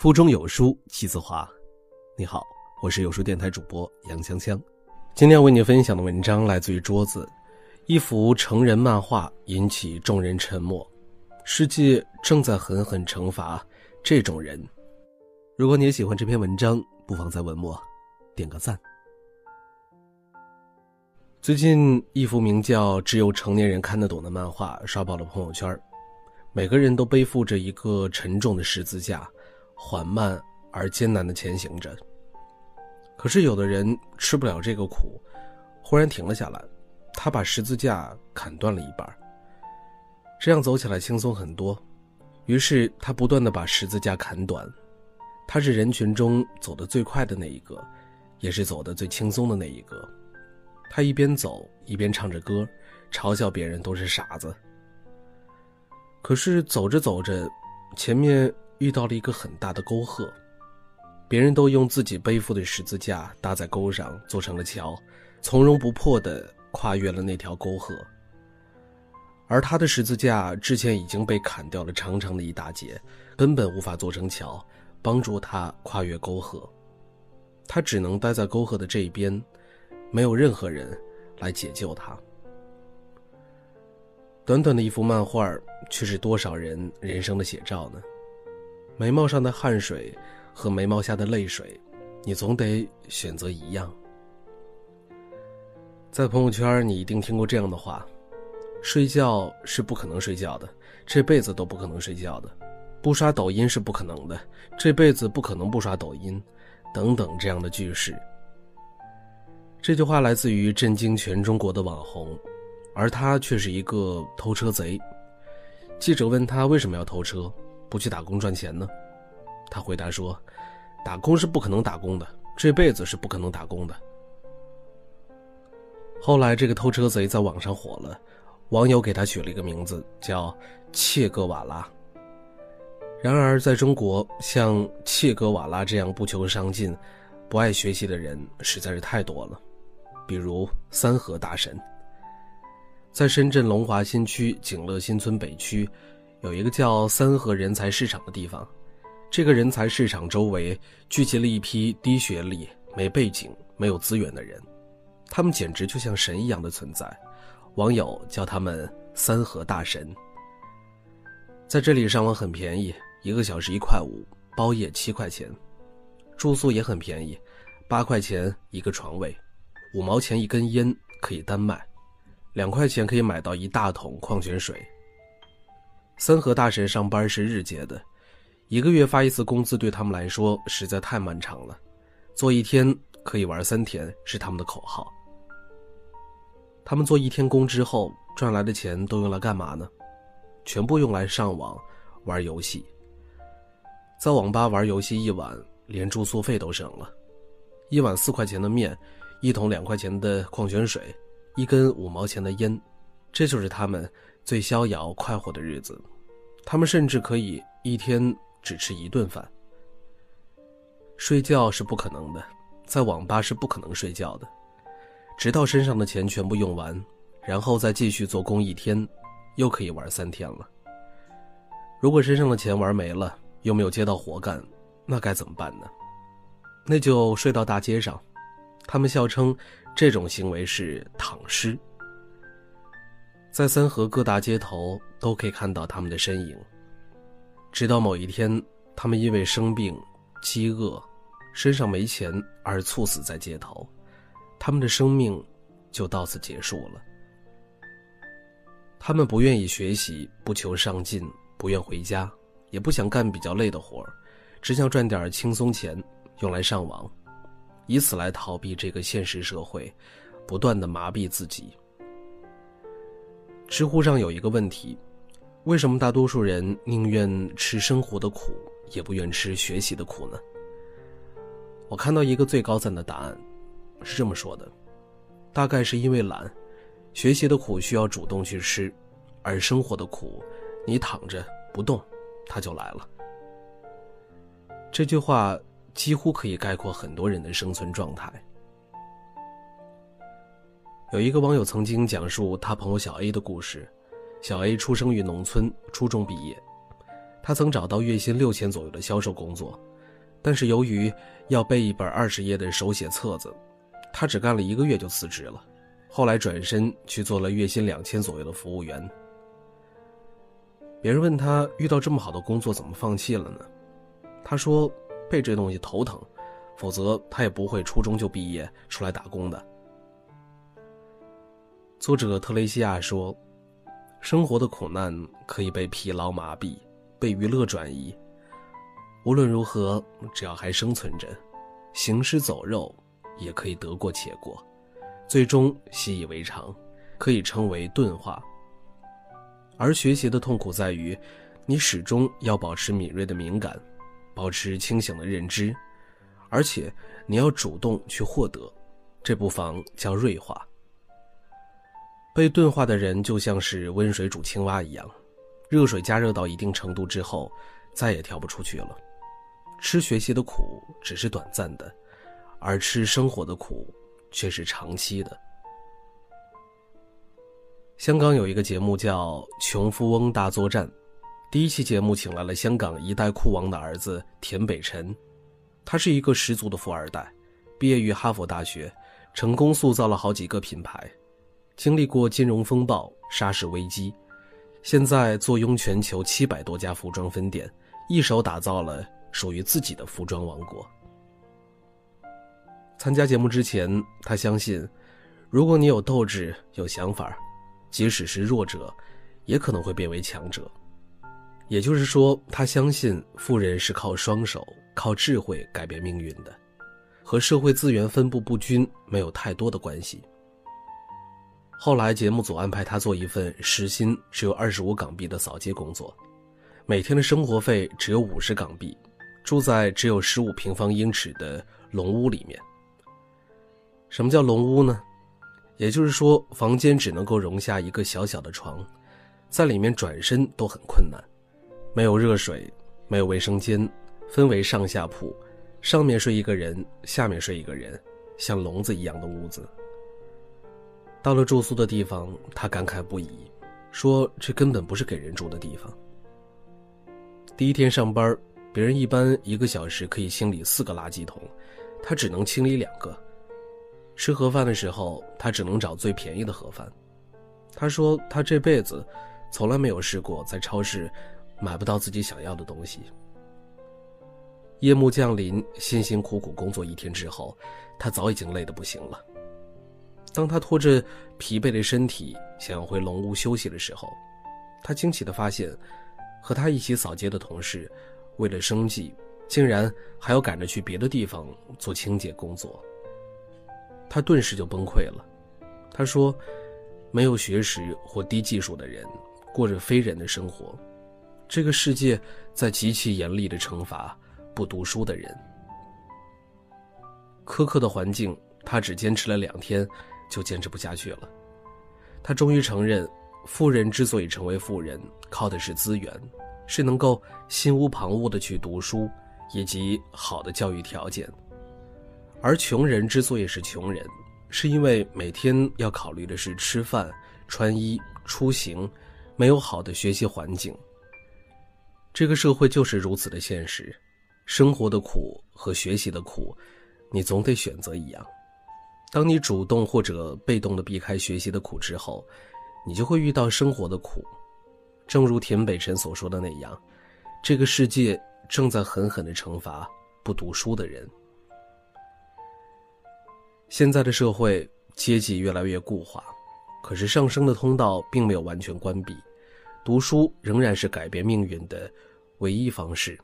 腹中有书气自华。你好，我是有书电台主播杨锵锵。今天要为你分享的文章来自于桌子。一幅成人漫画引起众人沉默，世界正在狠狠惩罚这种人。如果你也喜欢这篇文章，不妨在文末点个赞。最近，一幅名叫《只有成年人看得懂》的漫画刷爆了朋友圈，每个人都背负着一个沉重的十字架。缓慢而艰难的前行着。可是有的人吃不了这个苦，忽然停了下来。他把十字架砍断了一半，这样走起来轻松很多。于是他不断的把十字架砍短。他是人群中走得最快的那一个，也是走得最轻松的那一个。他一边走一边唱着歌，嘲笑别人都是傻子。可是走着走着，前面。遇到了一个很大的沟壑，别人都用自己背负的十字架搭在沟上，做成了桥，从容不迫地跨越了那条沟壑。而他的十字架之前已经被砍掉了长长的一大截，根本无法做成桥，帮助他跨越沟壑。他只能待在沟壑的这一边，没有任何人来解救他。短短的一幅漫画，却是多少人人生的写照呢？眉毛上的汗水和眉毛下的泪水，你总得选择一样。在朋友圈，你一定听过这样的话：睡觉是不可能睡觉的，这辈子都不可能睡觉的；不刷抖音是不可能的，这辈子不可能不刷抖音，等等这样的句式。这句话来自于震惊全中国的网红，而他却是一个偷车贼。记者问他为什么要偷车？不去打工赚钱呢？他回答说：“打工是不可能打工的，这辈子是不可能打工的。”后来，这个偷车贼在网上火了，网友给他取了一个名字，叫“切格瓦拉”。然而，在中国，像切格瓦拉这样不求上进、不爱学习的人实在是太多了，比如三和大神。在深圳龙华新区景乐新村北区。有一个叫三和人才市场的地方，这个人才市场周围聚集了一批低学历、没背景、没有资源的人，他们简直就像神一样的存在，网友叫他们“三和大神”。在这里上网很便宜，一个小时一块五，包夜七块钱，住宿也很便宜，八块钱一个床位，五毛钱一根烟可以单卖，两块钱可以买到一大桶矿泉水。三和大神上班是日结的，一个月发一次工资对他们来说实在太漫长了。做一天可以玩三天是他们的口号。他们做一天工之后赚来的钱都用来干嘛呢？全部用来上网玩游戏。在网吧玩游戏一晚，连住宿费都省了。一碗四块钱的面，一桶两块钱的矿泉水，一根五毛钱的烟，这就是他们。最逍遥快活的日子，他们甚至可以一天只吃一顿饭。睡觉是不可能的，在网吧是不可能睡觉的，直到身上的钱全部用完，然后再继续做工一天，又可以玩三天了。如果身上的钱玩没了，又没有接到活干，那该怎么办呢？那就睡到大街上，他们笑称这种行为是躺尸。在三河各大街头都可以看到他们的身影。直到某一天，他们因为生病、饥饿、身上没钱而猝死在街头，他们的生命就到此结束了。他们不愿意学习，不求上进，不愿回家，也不想干比较累的活儿，只想赚点轻松钱用来上网，以此来逃避这个现实社会，不断的麻痹自己。知乎上有一个问题：为什么大多数人宁愿吃生活的苦，也不愿吃学习的苦呢？我看到一个最高赞的答案，是这么说的：大概是因为懒，学习的苦需要主动去吃，而生活的苦，你躺着不动，它就来了。这句话几乎可以概括很多人的生存状态。有一个网友曾经讲述他朋友小 A 的故事。小 A 出生于农村，初中毕业。他曾找到月薪六千左右的销售工作，但是由于要背一本二十页的手写册子，他只干了一个月就辞职了。后来转身去做了月薪两千左右的服务员。别人问他遇到这么好的工作怎么放弃了呢？他说背这东西头疼，否则他也不会初中就毕业出来打工的。作者特雷西亚说：“生活的苦难可以被疲劳麻痹，被娱乐转移。无论如何，只要还生存着，行尸走肉也可以得过且过。”最终习以为常，可以称为钝化。而学习的痛苦在于，你始终要保持敏锐的敏感，保持清醒的认知，而且你要主动去获得，这不妨叫锐化。被钝化的人就像是温水煮青蛙一样，热水加热到一定程度之后，再也跳不出去了。吃学习的苦只是短暂的，而吃生活的苦。却是长期的。香港有一个节目叫《穷富翁大作战》，第一期节目请来了香港一代酷王的儿子田北辰，他是一个十足的富二代，毕业于哈佛大学，成功塑造了好几个品牌，经历过金融风暴、沙士危机，现在坐拥全球七百多家服装分店，一手打造了属于自己的服装王国。参加节目之前，他相信，如果你有斗志、有想法，即使是弱者，也可能会变为强者。也就是说，他相信富人是靠双手、靠智慧改变命运的，和社会资源分布不均没有太多的关系。后来，节目组安排他做一份时薪只有二十五港币的扫街工作，每天的生活费只有五十港币，住在只有十五平方英尺的笼屋里面。什么叫笼屋呢？也就是说，房间只能够容下一个小小的床，在里面转身都很困难，没有热水，没有卫生间，分为上下铺，上面睡一个人，下面睡一个人，像笼子一样的屋子。到了住宿的地方，他感慨不已，说这根本不是给人住的地方。第一天上班，别人一般一个小时可以清理四个垃圾桶，他只能清理两个。吃盒饭的时候，他只能找最便宜的盒饭。他说：“他这辈子从来没有试过在超市买不到自己想要的东西。”夜幕降临，辛辛苦苦工作一天之后，他早已经累得不行了。当他拖着疲惫的身体想要回龙屋休息的时候，他惊奇地发现，和他一起扫街的同事，为了生计，竟然还要赶着去别的地方做清洁工作。他顿时就崩溃了，他说：“没有学识或低技术的人，过着非人的生活。这个世界在极其严厉的惩罚不读书的人。苛刻的环境，他只坚持了两天，就坚持不下去了。他终于承认，富人之所以成为富人，靠的是资源，是能够心无旁骛的去读书，以及好的教育条件。”而穷人之所以是穷人，是因为每天要考虑的是吃饭、穿衣、出行，没有好的学习环境。这个社会就是如此的现实，生活的苦和学习的苦，你总得选择一样。当你主动或者被动的避开学习的苦之后，你就会遇到生活的苦。正如田北辰所说的那样，这个世界正在狠狠的惩罚不读书的人。现在的社会阶级越来越固化，可是上升的通道并没有完全关闭，读书仍然是改变命运的唯一方式。《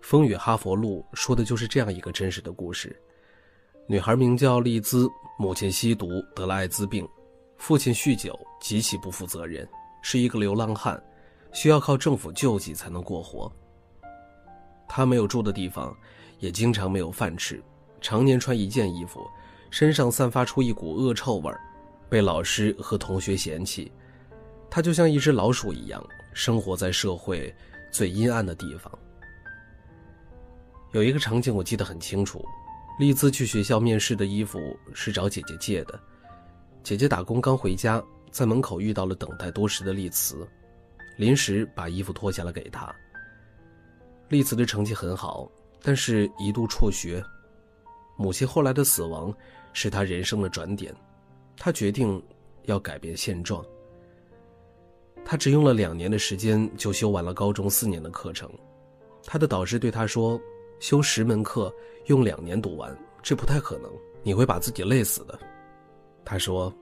风雨哈佛路》说的就是这样一个真实的故事：女孩名叫丽兹，母亲吸毒得了艾滋病，父亲酗酒极其不负责任，是一个流浪汉，需要靠政府救济才能过活。他没有住的地方，也经常没有饭吃。常年穿一件衣服，身上散发出一股恶臭味儿，被老师和同学嫌弃。他就像一只老鼠一样，生活在社会最阴暗的地方。有一个场景我记得很清楚，丽兹去学校面试的衣服是找姐姐借的。姐姐打工刚回家，在门口遇到了等待多时的丽兹，临时把衣服脱下来给她。丽兹的成绩很好，但是一度辍学。母亲后来的死亡是他人生的转点，他决定要改变现状。他只用了两年的时间就修完了高中四年的课程。他的导师对他说：“修十门课用两年读完，这不太可能，你会把自己累死的。”他说：“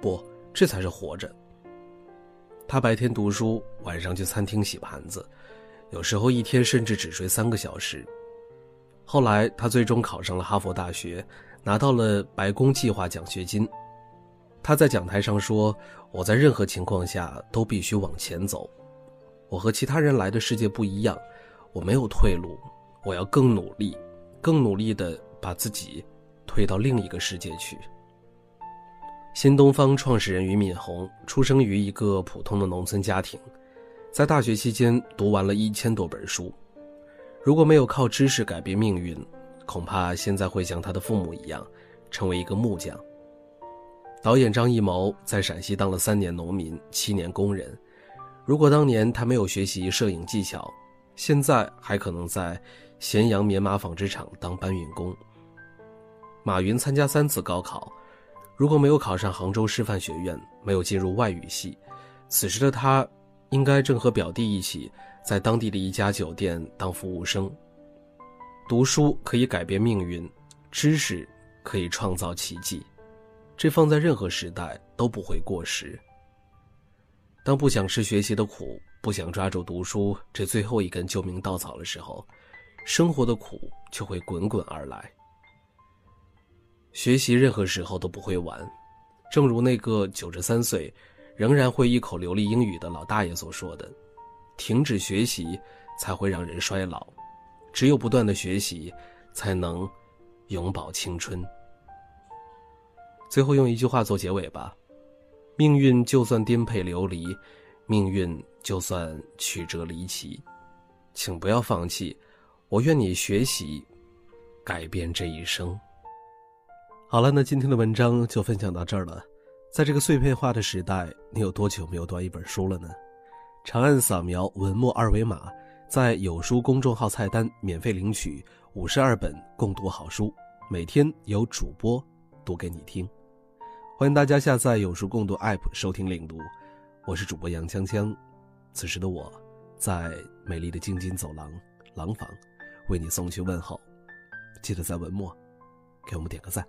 不，这才是活着。”他白天读书，晚上去餐厅洗盘子，有时候一天甚至只睡三个小时。后来，他最终考上了哈佛大学，拿到了白宫计划奖学金。他在讲台上说：“我在任何情况下都必须往前走，我和其他人来的世界不一样，我没有退路，我要更努力，更努力地把自己推到另一个世界去。”新东方创始人俞敏洪出生于一个普通的农村家庭，在大学期间读完了一千多本书。如果没有靠知识改变命运，恐怕现在会像他的父母一样，成为一个木匠。导演张艺谋在陕西当了三年农民，七年工人。如果当年他没有学习摄影技巧，现在还可能在咸阳棉麻纺织厂当搬运工。马云参加三次高考。如果没有考上杭州师范学院，没有进入外语系，此时的他，应该正和表弟一起在当地的一家酒店当服务生。读书可以改变命运，知识可以创造奇迹，这放在任何时代都不会过时。当不想吃学习的苦，不想抓住读书这最后一根救命稻草的时候，生活的苦就会滚滚而来。学习任何时候都不会晚，正如那个九十三岁，仍然会一口流利英语的老大爷所说的：“停止学习才会让人衰老，只有不断的学习，才能永葆青春。”最后用一句话做结尾吧：命运就算颠沛流离，命运就算曲折离奇，请不要放弃。我愿你学习，改变这一生。好了，那今天的文章就分享到这儿了。在这个碎片化的时代，你有多久没有读一本书了呢？长按扫描文末二维码，在有书公众号菜单免费领取五十二本共读好书，每天有主播读给你听。欢迎大家下载有书共读 App 收听领读。我是主播杨锵锵，此时的我，在美丽的京津走廊廊坊，为你送去问候。记得在文末给我们点个赞。